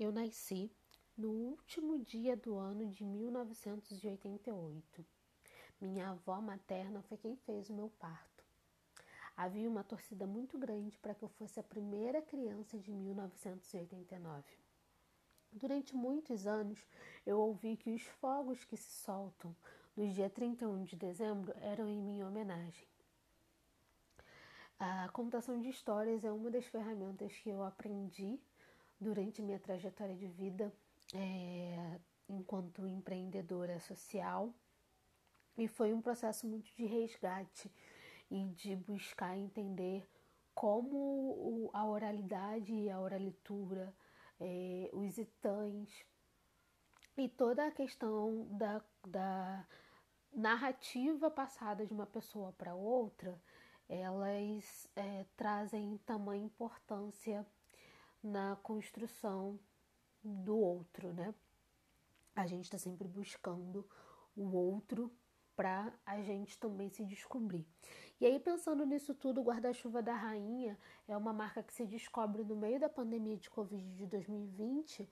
Eu nasci no último dia do ano de 1988. Minha avó materna foi quem fez o meu parto. Havia uma torcida muito grande para que eu fosse a primeira criança de 1989. Durante muitos anos, eu ouvi que os fogos que se soltam no dia 31 de dezembro eram em minha homenagem. A contação de histórias é uma das ferramentas que eu aprendi durante minha trajetória de vida é, enquanto empreendedora social. E foi um processo muito de resgate e de buscar entender como a oralidade e a oralitura, é, os itãs e toda a questão da, da narrativa passada de uma pessoa para outra, elas é, trazem tamanha importância na construção do outro, né? A gente está sempre buscando o outro para a gente também se descobrir. E aí, pensando nisso tudo, o Guarda-Chuva da Rainha é uma marca que se descobre no meio da pandemia de Covid de 2020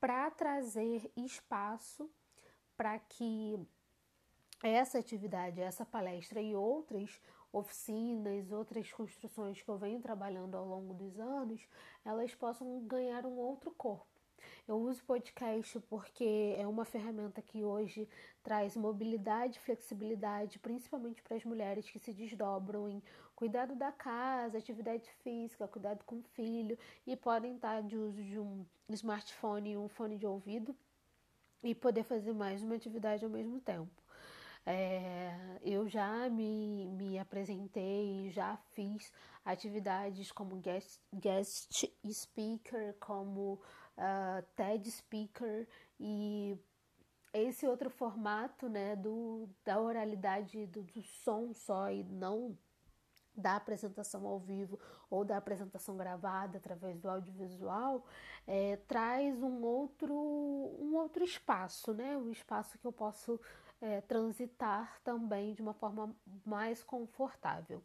para trazer espaço para que essa atividade, essa palestra e outras oficinas, outras construções que eu venho trabalhando ao longo dos anos, elas possam ganhar um outro corpo. Eu uso podcast porque é uma ferramenta que hoje traz mobilidade, flexibilidade, principalmente para as mulheres que se desdobram em cuidado da casa, atividade física, cuidado com o filho e podem estar de uso de um smartphone e um fone de ouvido e poder fazer mais uma atividade ao mesmo tempo. É, eu já me, me apresentei, já fiz atividades como guest, guest speaker, como uh, TED speaker e esse outro formato né, do, da oralidade do, do som só e não da apresentação ao vivo ou da apresentação gravada através do audiovisual é, traz um outro um outro espaço né um espaço que eu posso é, transitar também de uma forma mais confortável.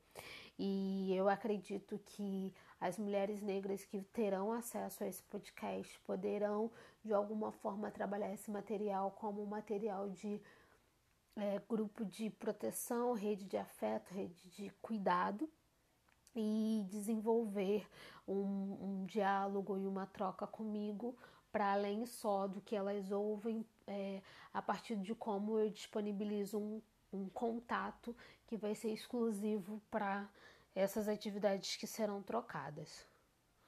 E eu acredito que as mulheres negras que terão acesso a esse podcast poderão, de alguma forma, trabalhar esse material como material de é, grupo de proteção, rede de afeto, rede de cuidado e desenvolver um, um diálogo e uma troca comigo para além só do que elas ouvem é, a partir de como eu disponibilizo um, um contato que vai ser exclusivo para essas atividades que serão trocadas.